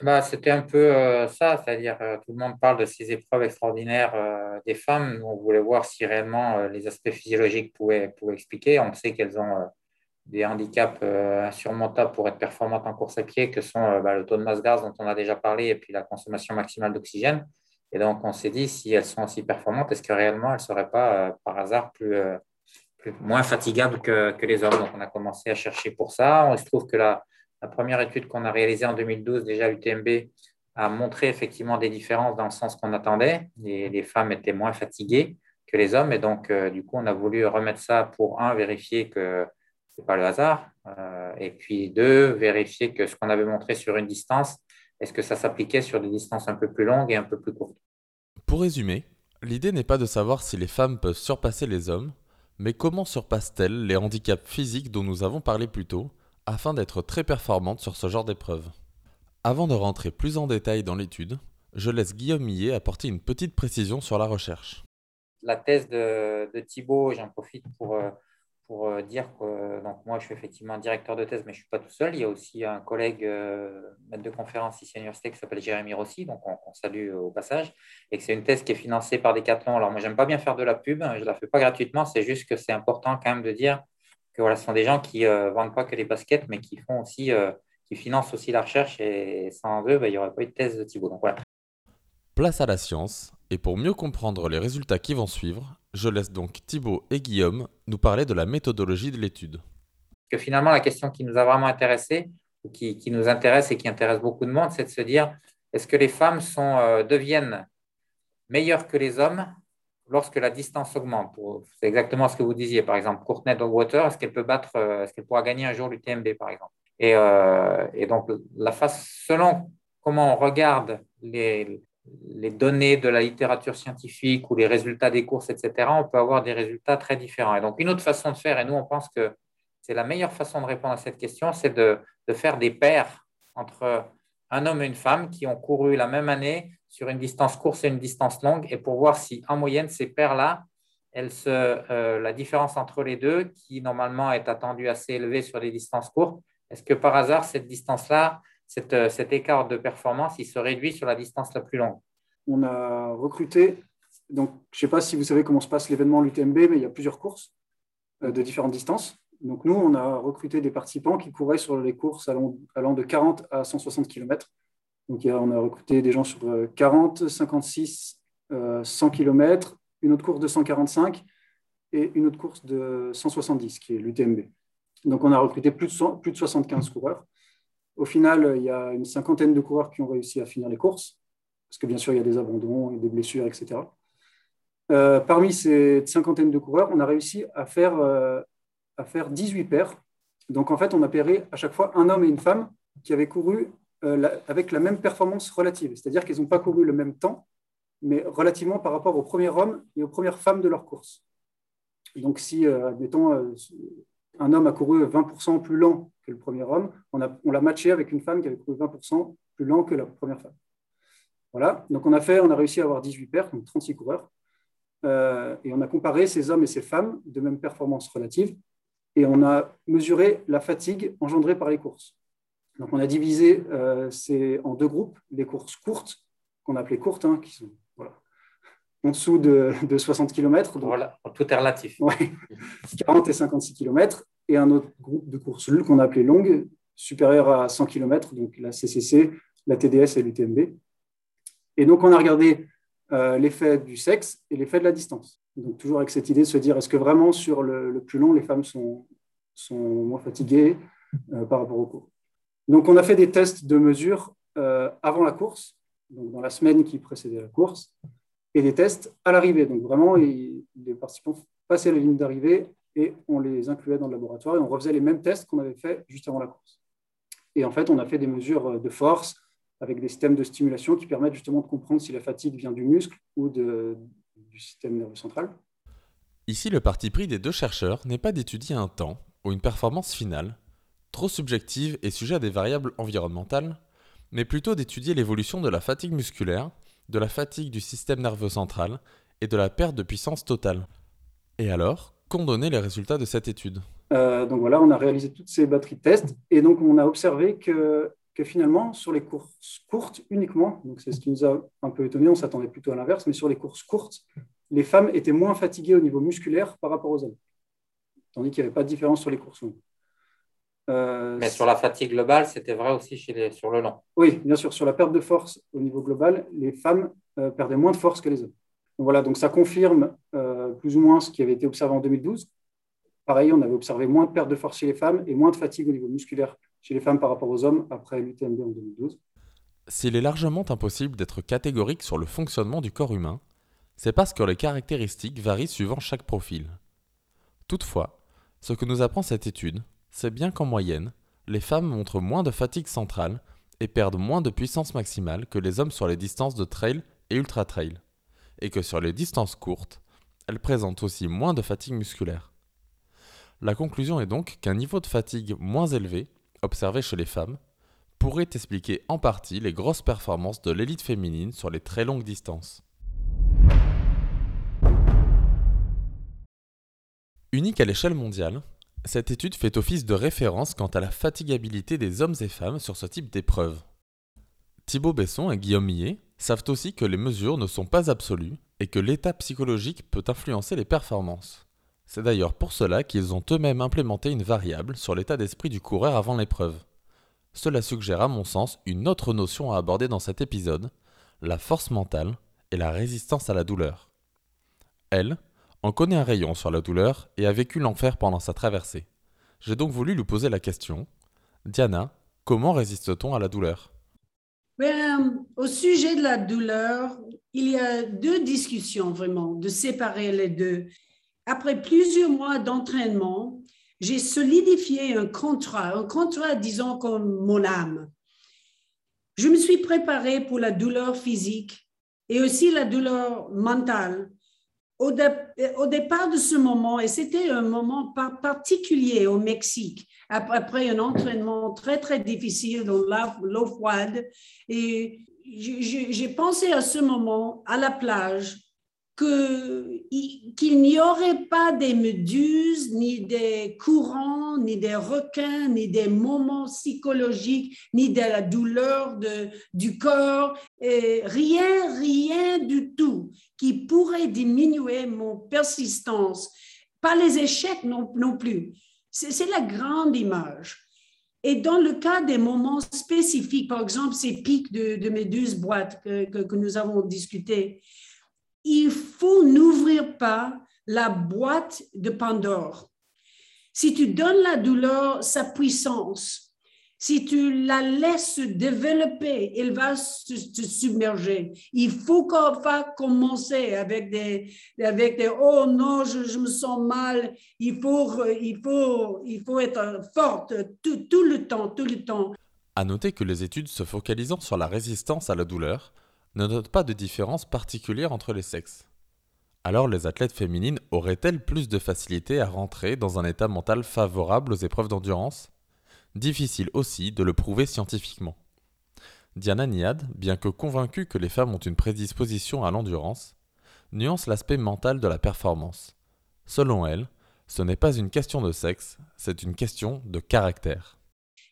Bah, C'était un peu euh, ça, c'est-à-dire euh, tout le monde parle de ces épreuves extraordinaires euh, des femmes. On voulait voir si réellement euh, les aspects physiologiques pouvaient, pouvaient expliquer. On sait qu'elles ont euh, des handicaps euh, insurmontables pour être performantes en course à pied, que sont euh, bah, le taux de masse grasse dont on a déjà parlé et puis la consommation maximale d'oxygène. Et donc, on s'est dit, si elles sont aussi performantes, est-ce que réellement elles ne seraient pas, euh, par hasard, plus, moins fatigables que, que, les hommes? Donc, on a commencé à chercher pour ça. Il se trouve que la, première étude qu'on a réalisée en 2012, déjà l'UTMB, a montré effectivement des différences dans le sens qu'on attendait. Les, les, femmes étaient moins fatiguées que les hommes. Et donc, du coup, on a voulu remettre ça pour, un, vérifier que ce n'est pas le hasard. Euh, et puis, deux, vérifier que ce qu'on avait montré sur une distance, est-ce que ça s'appliquait sur des distances un peu plus longues et un peu plus courtes? Pour résumer, l'idée n'est pas de savoir si les femmes peuvent surpasser les hommes, mais comment surpassent-elles les handicaps physiques dont nous avons parlé plus tôt, afin d'être très performantes sur ce genre d'épreuve? Avant de rentrer plus en détail dans l'étude, je laisse Guillaume Millet apporter une petite précision sur la recherche. La thèse de, de Thibault, j'en profite pour, euh, pour euh, dire que donc moi, je suis effectivement directeur de thèse, mais je ne suis pas tout seul. Il y a aussi un collègue euh, maître de conférence ici à l'université qui s'appelle Jérémy Rossi, donc on, on, salue au passage, et que c'est une thèse qui est financée par Decathlon. Alors moi, j'aime pas bien faire de la pub, je ne la fais pas gratuitement, c'est juste que c'est important quand même de dire que voilà, ce sont des gens qui ne euh, vendent pas que les baskets, mais qui font aussi, qui financent aussi la recherche, et sans eux, ben, il n'y aurait pas eu de thèse de Thibault. Donc voilà. Place à la science, et pour mieux comprendre les résultats qui vont suivre, je laisse donc Thibault et Guillaume nous parler de la méthodologie de l'étude. Que finalement, la question qui nous a vraiment intéressé, ou qui, nous intéresse et qui intéresse beaucoup de monde, c'est de se dire est-ce que les femmes sont, euh, deviennent meilleures que les hommes lorsque la distance augmente? C'est exactement ce que vous disiez. Par exemple, Courtney Dogwater, est-ce qu'elle peut battre, euh, est-ce qu'elle pourra gagner un jour l'UTMB, par exemple? Et, euh, et, donc, la face, selon comment on regarde les, les données de la littérature scientifique ou les résultats des courses, etc., on peut avoir des résultats très différents. Et donc, une autre façon de faire, et nous, on pense que c'est la meilleure façon de répondre à cette question, c'est de, de, faire des paires entre un homme et une femme qui ont couru la même année sur une distance courte et une distance longue, et pour voir si, en moyenne, ces paires-là, euh, la différence entre les deux, qui normalement est attendue assez élevée sur les distances courtes, est-ce que par hasard, cette distance-là, cette, cet écart de performance, il se réduit sur la distance la plus longue On a recruté, donc je ne sais pas si vous savez comment se passe l'événement l'UTMB, mais il y a plusieurs courses euh, de différentes distances. Donc nous, on a recruté des participants qui couraient sur les courses allant, de 40 à 160 km. Donc on a recruté des gens sur 40, 56, 100 km, une autre course de 145 et une autre course de 170, qui est l'UTMB. Donc on a recruté plus de, 100, plus de 75 coureurs. Au final, il y a une cinquantaine de coureurs qui ont réussi à finir les courses, parce que bien sûr, il y a des abandons, des blessures, etc. Euh, parmi ces cinquantaine de coureurs, on a réussi à faire, euh, à faire 18 paires. Donc en fait, on a pairé à chaque fois un homme et une femme qui avaient couru euh, avec la même performance relative, c'est-à-dire qu'ils n'ont pas couru le même temps, mais relativement par rapport au premier homme et aux premières femmes de leur course. Donc si, admettons, un homme a couru 20% plus lent que le premier homme, on, l'a matché avec une femme qui avait couru 20% plus lent que la première femme. Voilà, donc on a, fait, on a réussi à avoir 18 paires, donc 36 coureurs, euh, et on a comparé ces hommes et ces femmes de même performance relative, et on a mesuré la fatigue engendrée par les courses. Donc on a divisé euh, ces, en deux groupes, les courses courtes, qu'on appelait courtes, hein, qui sont voilà, en dessous de, de 60 km. Donc, voilà, tout est relatif. Ouais, 40 et 56 km, et un autre groupe de courses qu'on a appelé longues, supérieures à 100 km, donc la CCC, la TDS et l'UTMB. Et donc on a regardé euh, l'effet du sexe et l'effet de la distance. Donc toujours avec cette idée de se dire, est-ce que vraiment sur le, plus long, les femmes sont, sont moins fatiguées euh, par rapport au court donc, on a fait des tests de mesure euh, avant la course, donc dans la semaine qui précédait la course, et des tests à l'arrivée. Donc, vraiment, les participants passaient la ligne d'arrivée et on les incluait dans le laboratoire et on refaisait les mêmes tests qu'on avait fait juste avant la course. Et en fait, on a fait des mesures de force avec des systèmes de stimulation qui permettent justement de comprendre si la fatigue vient du muscle ou du système nerveux central. Ici, le parti pris des deux chercheurs n'est pas d'étudier un temps ou une performance finale, trop subjective et sujet à des variables environnementales, mais plutôt d'étudier l'évolution de la fatigue musculaire, de la fatigue du système nerveux central et de la perte de puissance totale. Et alors, qu'ont donné les résultats de cette étude euh, Donc voilà, on a réalisé toutes ces batteries de tests et donc on a observé que, que finalement, sur les courses courtes uniquement, donc c'est ce qui nous a un peu étonné, on s'attendait plutôt à l'inverse, mais sur les courses courtes, les femmes étaient moins fatiguées au niveau musculaire par rapport aux hommes, tandis qu'il n'y avait pas de différence sur les courses longues. Euh, Mais sur la fatigue globale, c'était vrai aussi chez les, sur le long. Oui, bien sûr. Sur la perte de force au niveau global, les femmes euh, perdaient moins de force que les hommes. Donc, voilà, donc ça confirme euh, plus ou moins ce qui avait été observé en 2012. Pareil, on avait observé moins de perte de force chez les femmes et moins de fatigue au niveau musculaire chez les femmes par rapport aux hommes après l'UTMB en 2012. S'il est largement impossible d'être catégorique sur le fonctionnement du corps humain, c'est parce que les caractéristiques varient suivant chaque profil. Toutefois, ce que nous apprend cette étude, c'est bien qu'en moyenne, les femmes montrent moins de fatigue centrale et perdent moins de puissance maximale que les hommes sur les distances de trail et ultra trail, et que sur les distances courtes, elles présentent aussi moins de fatigue musculaire. La conclusion est donc qu'un niveau de fatigue moins élevé, observé chez les femmes, pourrait expliquer en partie les grosses performances de l'élite féminine sur les très longues distances. Unique à l'échelle mondiale, cette étude fait office de référence quant à la fatigabilité des hommes et femmes sur ce type d'épreuve. Thibaut Besson et Guillaume Millet savent aussi que les mesures ne sont pas absolues et que l'état psychologique peut influencer les performances. C'est d'ailleurs pour cela qu'ils ont eux-mêmes implémenté une variable sur l'état d'esprit du coureur avant l'épreuve. Cela suggère à mon sens une autre notion à aborder dans cet épisode, la force mentale et la résistance à la douleur. Elle en connaît un rayon sur la douleur et a vécu l'enfer pendant sa traversée. J'ai donc voulu lui poser la question Diana, comment résiste-t-on à la douleur? Ben, Au sujet de la douleur, il y a deux discussions vraiment, de séparer les deux. Après plusieurs mois d'entraînement, j'ai solidifié un contrat, un contrat, disons, comme mon âme. Je me suis préparée pour la douleur physique et aussi la douleur mentale. Au, départ de ce moment, et c'était un moment particulier au Mexique, après un entraînement très, très difficile dans l'eau froide, et j'ai pensé à ce moment à la plage qu'il n'y aurait pas des méduses, ni des courants, ni des requins, ni des moments psychologiques, ni de la douleur de, du corps, et rien, rien du tout qui pourrait diminuer mon persistance. Pas les échecs non, non plus. C'est la grande image. Et dans le cas des moments spécifiques, par exemple ces pics de, méduses boîtes que, que, que nous avons discuté, il faut n'ouvrir pas la boîte de Pandore. Si tu donnes la douleur sa puissance, si tu la laisses développer, elle va se, submerger. Il faut qu'on va commencer avec des, avec des oh non, je, me sens mal. Il faut, il faut, il faut être forte tout, tout le temps, tout le temps. À noter que les études se focalisant sur la résistance à la douleur ne note pas de différence particulière entre les sexes. Alors les athlètes féminines auraient-elles plus de facilité à rentrer dans un état mental favorable aux épreuves d'endurance? Difficile aussi de le prouver scientifiquement. Diana Niad, bien que convaincue que les femmes ont une prédisposition à l'endurance, nuance l'aspect mental de la performance. Selon elle, ce n'est pas une question de sexe, c'est une question de caractère.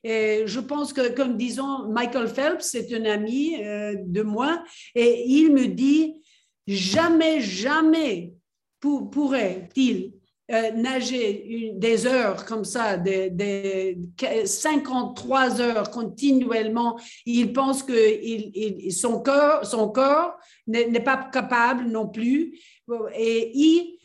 Et je pense que, comme disons, Michael Phelps, c'est un ami euh, de moi, et il me dit, jamais, jamais pourrait-il euh, nager des heures comme ça, des, des, 53 heures continuellement. Il pense que son corps, son corps n'est pas capable non plus. Et il,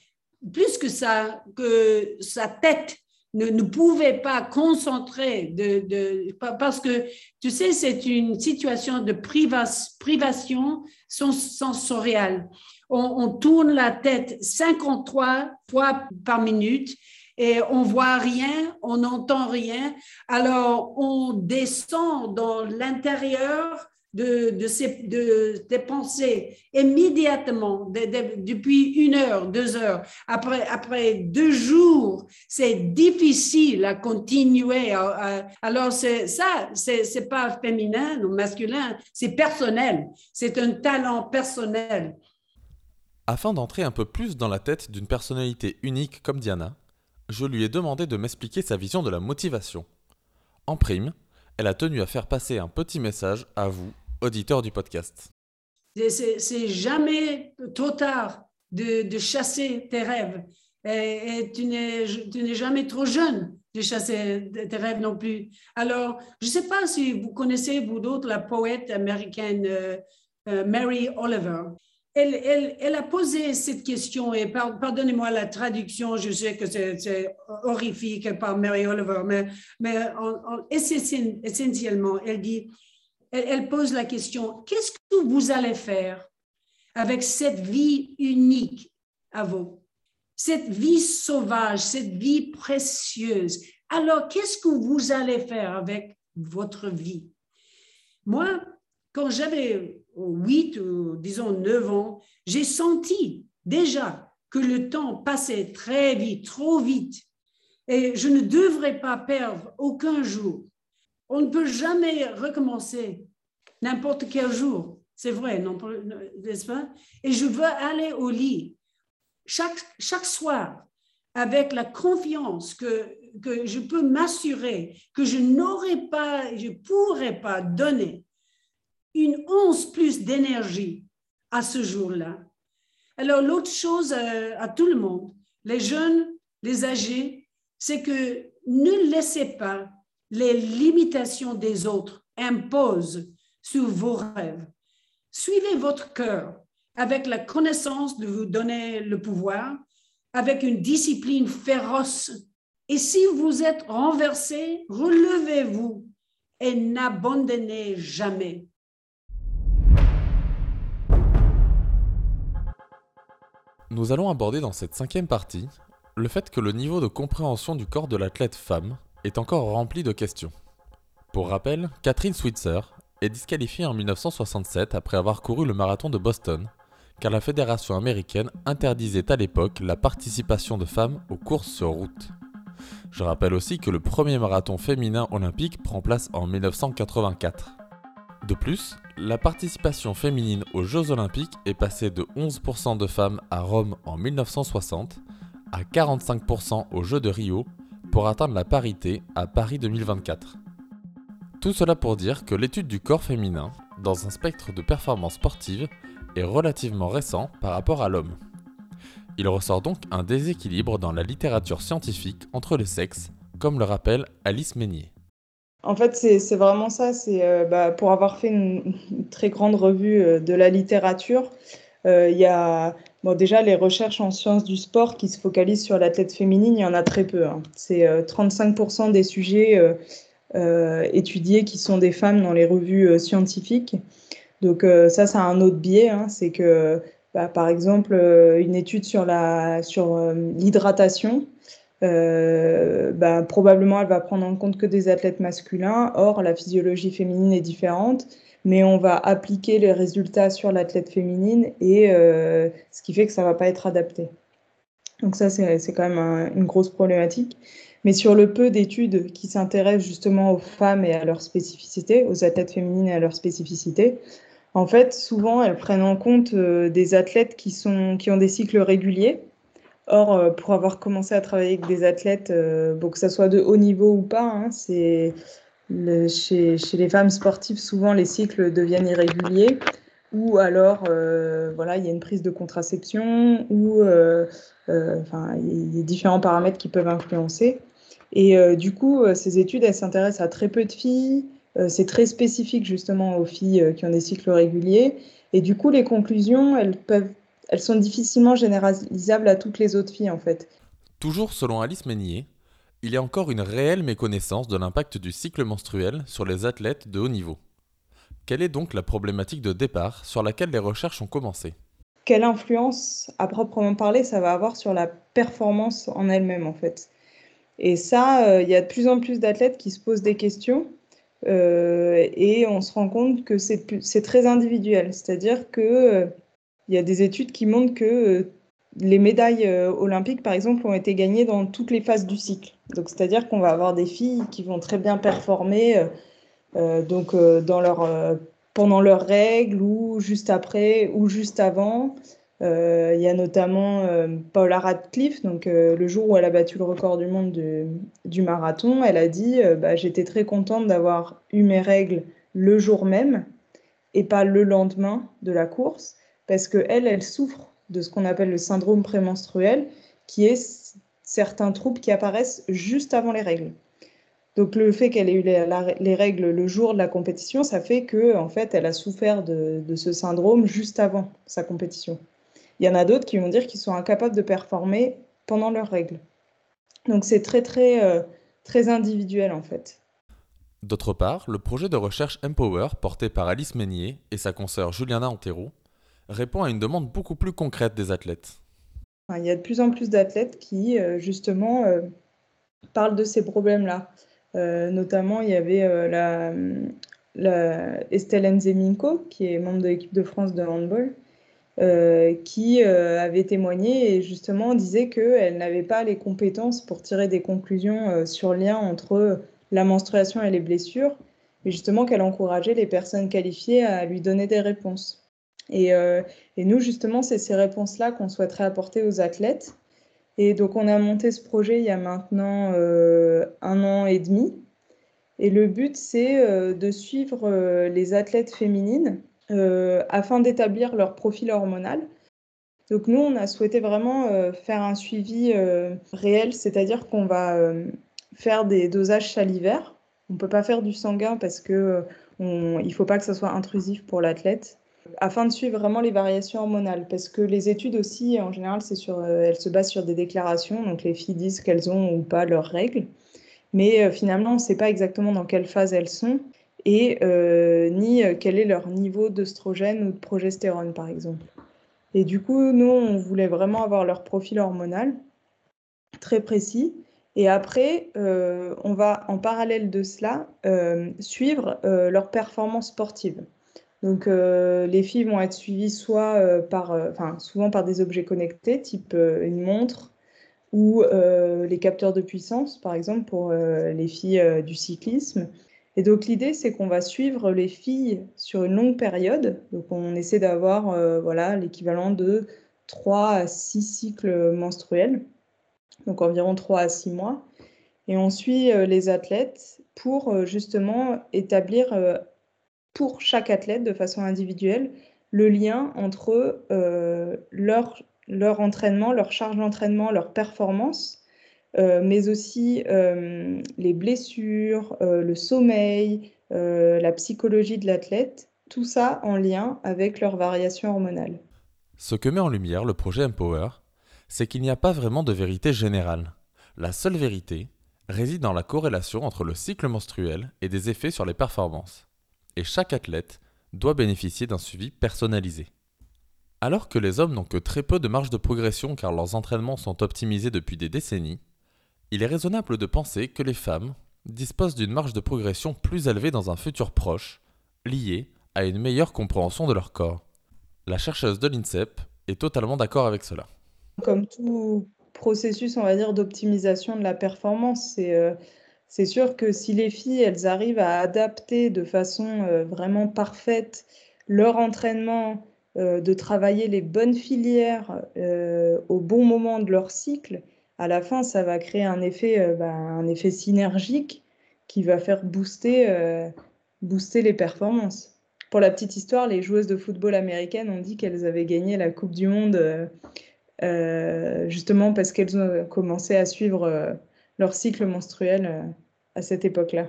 plus que ça, que sa tête ne, pouvait pas concentrer de, parce que tu sais c'est une situation de privation sensorielle. On, on, tourne la tête 53 fois par minute et on voit rien, on n'entend rien. Alors on descend dans l'intérieur de, de, ces, de, des pensées immédiatement, depuis une heure, deux heures, après, après deux jours, c'est difficile à continuer. alors, c'est ça, c'est pas féminin ou masculin, c'est personnel, c'est un talent personnel. Afin d'entrer un peu plus dans la tête d'une personnalité unique comme Diana, je lui ai demandé de m'expliquer sa vision de la motivation. En prime, elle a tenu à faire passer un petit message à vous, auditeurs du podcast. C'est jamais trop tard de, chasser tes rêves. Et, tu n'es jamais trop jeune de chasser tes rêves non plus. Alors, je ne sais pas si vous connaissez, vous d'autres, la poète américaine euh, euh, Mary Oliver. elle, elle, elle, a posé cette question, et pardonnez-moi la traduction, je sais que c'est horrifique par Mary Oliver, mais, mais essentiellement, elle dit, elle, pose la question, qu'est-ce que vous allez faire avec cette vie unique à vous, cette vie sauvage, cette vie précieuse. Alors, qu'est-ce que vous allez faire avec votre vie? Moi, quand j'avais 8 ou disons 9 ans, j'ai senti déjà que le temps passait très vite, trop vite, et je ne devrais pas perdre aucun jour. On ne peut jamais recommencer n'importe quel jour. C'est vrai, n'est-ce pas? Et je veux aller au lit chaque, chaque soir avec la confiance que, que je peux m'assurer que je n'aurai pas, je pourrai pas donner une once plus d'énergie à ce jour-là. Alors, l'autre chose euh, à tout le monde, les jeunes, les âgés, c'est que ne laissez pas les limitations des autres imposent sur vos rêves. Suivez votre cœur avec la connaissance de vous donner le pouvoir, avec une discipline féroce. Et si vous êtes renversé, relevez-vous et n'abandonnez jamais. Nous allons aborder dans cette cinquième partie le fait que le niveau de compréhension du corps de l'athlète femme est encore rempli de questions. Pour rappel, Catherine Switzer est disqualifiée en 1967 après avoir couru le marathon de Boston, car la fédération américaine interdisait à l'époque la participation de femmes aux courses sur route. Je rappelle aussi que le premier marathon féminin olympique prend place en 1984. De plus, la participation féminine aux Jeux olympiques est passée de 11% de femmes à Rome en 1960 à 45% aux Jeux de Rio pour atteindre la parité à Paris 2024. Tout cela pour dire que l'étude du corps féminin, dans un spectre de performance sportive, est relativement récent par rapport à l'homme. Il ressort donc un déséquilibre dans la littérature scientifique entre les sexes, comme le rappelle Alice Meignier. En fait, c'est vraiment ça. C'est euh, bah, pour avoir fait une, très grande revue euh, de la littérature. Euh, il y a bon, déjà les recherches en sciences du sport qui se focalisent sur l'athlète féminine. Il y en a très peu. Hein. C'est 35% des sujets étudiés qui sont des femmes dans les revues scientifiques. Donc ça, c'est un autre biais. Hein. C'est que, bah, par exemple, une étude sur l'hydratation euh, ben, probablement elle va prendre en compte que des athlètes masculins. Or, la physiologie féminine est différente, mais on va appliquer les résultats sur l'athlète féminine et euh, ce qui fait que ça va pas être adapté. Donc ça, c'est quand même une grosse problématique. Mais sur le peu d'études qui s'intéressent justement aux femmes et à leur spécificité, aux athlètes féminines et à leur spécificité, en fait, souvent, elles prennent en compte euh, des athlètes qui, sont, qui ont des cycles réguliers, Or, euh, pour avoir commencé à travailler avec des athlètes, euh, que ce soit de haut niveau ou pas, hein, c'est chez, les femmes sportives, souvent les cycles deviennent irréguliers, ou alors euh, voilà, il y a une prise de contraception, ou enfin, il y a différents paramètres qui peuvent influencer. Et du coup, ces études, elles s'intéressent à très peu de filles. c'est très spécifique justement aux filles qui ont des cycles réguliers. Et du coup, les conclusions, elles peuvent elles sont difficilement généralisables à toutes les autres filles en fait. Toujours selon Alice Meignier, il y a encore une réelle méconnaissance de l'impact du cycle menstruel sur les athlètes de haut niveau. Quelle est donc la problématique de départ sur laquelle les recherches ont commencé? Quelle influence, à proprement parler, ça va avoir sur la performance en elle-même en fait? Et ça, euh, il y a de plus en plus d'athlètes qui se posent des questions euh, et on se rend compte que c'est très individuel. C'est-à-dire que euh, il y a des études qui montrent que euh, les médailles euh, olympiques, par exemple, ont été gagnées dans toutes les phases du cycle. Donc, c'est-à-dire qu'on va avoir des filles qui vont très bien performer euh, donc, dans leur, pendant leurs règles ou juste après ou juste avant. il y a notamment Paula Radcliffe, donc le jour où elle a battu le record du monde du marathon, elle a dit bah, J'étais très contente d'avoir eu mes règles le jour même et pas le lendemain de la course parce qu'elle, elle souffre de ce qu'on appelle le syndrome prémenstruel, qui est certains troubles qui apparaissent juste avant les règles. Donc le fait qu'elle ait eu les, règles le jour de la compétition, ça fait que en fait, elle a souffert de, de ce syndrome juste avant sa compétition. Il y en a d'autres qui vont dire qu'ils sont incapables de performer pendant leurs règles. Donc c'est très très euh, très individuel en fait. D'autre part, le projet de recherche Empower, porté par Alice Meignier et sa consoeur Juliana Antero, répond à une demande beaucoup plus concrète des athlètes. Il y a de plus en plus d'athlètes qui euh, justement euh, parlent de ces problèmes-là. Euh, notamment, il y avait la, Estelle Nzeminko, qui est membre de l'équipe de France de handball, qui avait témoigné et justement disait qu'elle n'avait pas les compétences pour tirer des conclusions sur le lien entre la menstruation et les blessures, mais justement qu'elle encourageait les personnes qualifiées à lui donner des réponses. Et, euh, et nous, justement, c'est ces réponses-là qu'on souhaiterait apporter aux athlètes. Et donc, on a monté ce projet il y a maintenant euh, un an et demi. Et le but, c'est euh, de suivre les athlètes féminines afin d'établir leur profil hormonal. Donc, nous, on a souhaité vraiment faire un suivi réel, c'est-à-dire qu'on va faire des dosages salivaires. On ne peut pas faire du sanguin parce que euh, on- il ne faut pas que ça soit intrusif pour l'athlète afin de suivre vraiment les variations hormonales. Parce que les études aussi, en général, euh, elles se basent sur des déclarations. Donc les filles disent qu'elles ont ou pas leurs règles. Mais euh, finalement, on ne sait pas exactement dans quelle phase elles sont et euh, ni quel est leur niveau d'œstrogène ou de progestérone, par exemple. Et du coup, nous, on voulait vraiment avoir leur profil hormonal très précis. Et après, on va en parallèle de cela suivre leur performance sportive. Donc, euh, les filles vont être suivies soit euh, par, euh, enfin, souvent par des objets connectés, type une montre ou les capteurs de puissance, par exemple, pour les filles du cyclisme. Et donc, l'idée, c'est qu'on va suivre les filles sur une longue période. Donc, on essaie d'avoir voilà, l'équivalent de 3 à 6 cycles menstruels, donc environ 3 à 6 mois. Et on suit les athlètes pour justement établir pour chaque athlète de façon individuelle le lien entre euh, leur, entraînement, leur charge d'entraînement, leur performance, euh, mais aussi euh, les blessures, le sommeil, la psychologie de l'athlète, tout ça en lien avec leur variation hormonale. Ce que met en lumière le projet Empower, c'est qu'il n'y a pas vraiment de vérité générale. La seule vérité réside dans la corrélation entre le cycle menstruel et des effets sur les performances. Et chaque athlète doit bénéficier d'un suivi personnalisé. Alors que les hommes n'ont que très peu de marge de progression car leurs entraînements sont optimisés depuis des décennies, il est raisonnable de penser que les femmes disposent d'une marge de progression plus élevée dans un futur proche, liée à une meilleure compréhension de leur corps. La chercheuse de l'INSEP est totalement d'accord avec cela. Comme tout processus, on va d'optimisation de la performance, c'est euh, c'est sûr que si les filles, elles arrivent à adapter de façon euh, vraiment parfaite leur entraînement, euh, de travailler les bonnes filières euh, au bon moment de leur cycle, à la fin, ça va créer un effet, bah, un effet synergique qui va faire booster, booster les performances. Pour la petite histoire, les joueuses de football américaines ont dit qu'elles avaient gagné la Coupe du Monde justement parce qu'elles ont commencé à suivre leur cycle menstruel euh, à cette époque-là.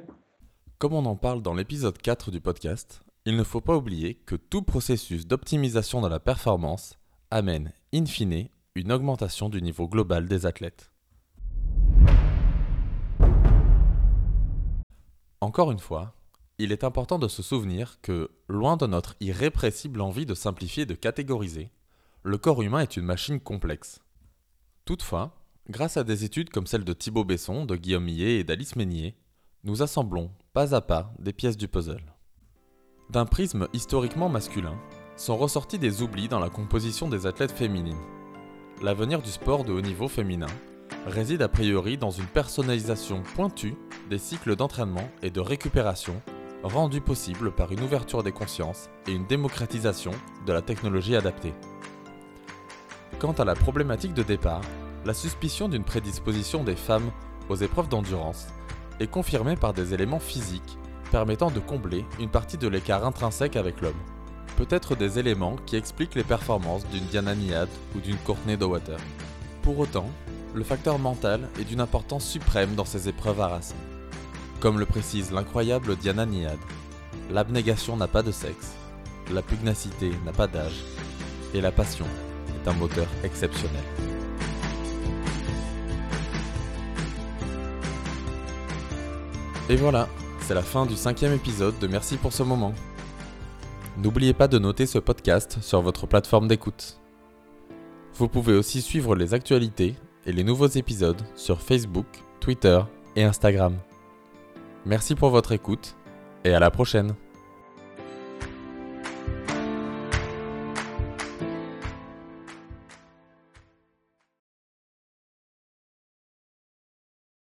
Comme on en parle dans l'épisode 4 du podcast, il ne faut pas oublier que tout processus d'optimisation de la performance amène, in fine, une augmentation du niveau global des athlètes. Encore une fois, il est important de se souvenir que, loin de notre irrépressible envie de simplifier et de catégoriser, le corps humain est une machine complexe. Toutefois, grâce à des études comme celle de Thibaut Besson, de Guillaume Millet et d'Alice Meignier, nous assemblons, pas à pas, des pièces du puzzle. D'un prisme historiquement masculin, sont ressortis des oublis dans la composition des athlètes féminines. L'avenir du sport de haut niveau féminin réside a priori dans une personnalisation pointue des cycles d'entraînement et de récupération rendus possibles par une ouverture des consciences et une démocratisation de la technologie adaptée. Quant à la problématique de départ, la suspicion d'une prédisposition des femmes aux épreuves d'endurance est confirmée par des éléments physiques permettant de combler une partie de l'écart intrinsèque avec l'homme. Peut-être des éléments qui expliquent les performances d'une Diana Niad ou d'une Courtney Dowater. Pour autant, le facteur mental est d'une importance suprême dans ces épreuves harassantes. Comme le précise l'incroyable Diana Niad, l'abnégation n'a pas de sexe, la pugnacité n'a pas d'âge, et la passion est un moteur exceptionnel. Et voilà, c'est la fin du cinquième épisode de Merci pour ce moment. N'oubliez pas de noter ce podcast sur votre plateforme d'écoute. Vous pouvez aussi suivre les actualités et les nouveaux épisodes sur Facebook, Twitter et Instagram. Merci pour votre écoute et à la prochaine